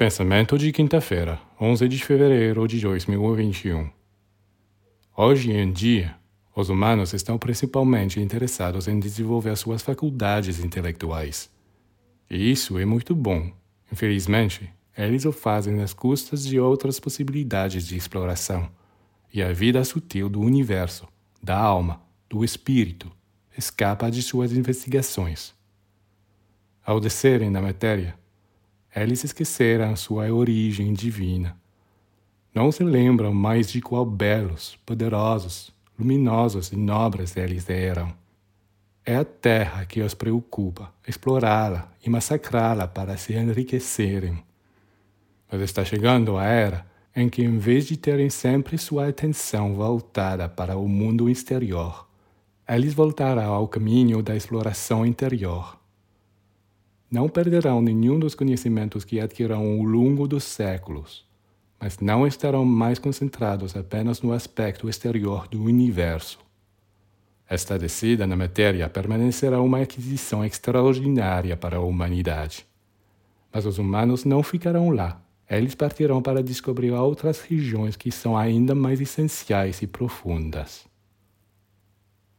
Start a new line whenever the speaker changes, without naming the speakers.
Pensamento de quinta-feira, 11 de fevereiro de 2021. Hoje em dia, os humanos estão principalmente interessados em desenvolver suas faculdades intelectuais. E isso é muito bom. Infelizmente, eles o fazem às custas de outras possibilidades de exploração. E a vida sutil do universo, da alma, do espírito, escapa de suas investigações. Ao descerem na matéria, eles esqueceram sua origem divina. Não se lembram mais de qual belos, poderosos, luminosos e nobres eles eram. É a terra que os preocupa, explorá-la e massacrá-la para se enriquecerem. Mas está chegando a era em que, em vez de terem sempre sua atenção voltada para o mundo exterior, eles voltarão ao caminho da exploração interior não perderão nenhum dos conhecimentos que adquirirão ao longo dos séculos, mas não estarão mais concentrados apenas no aspecto exterior do universo. Esta descida na matéria permanecerá uma aquisição extraordinária para a humanidade. Mas os humanos não ficarão lá. Eles partirão para descobrir outras regiões que são ainda mais essenciais e profundas.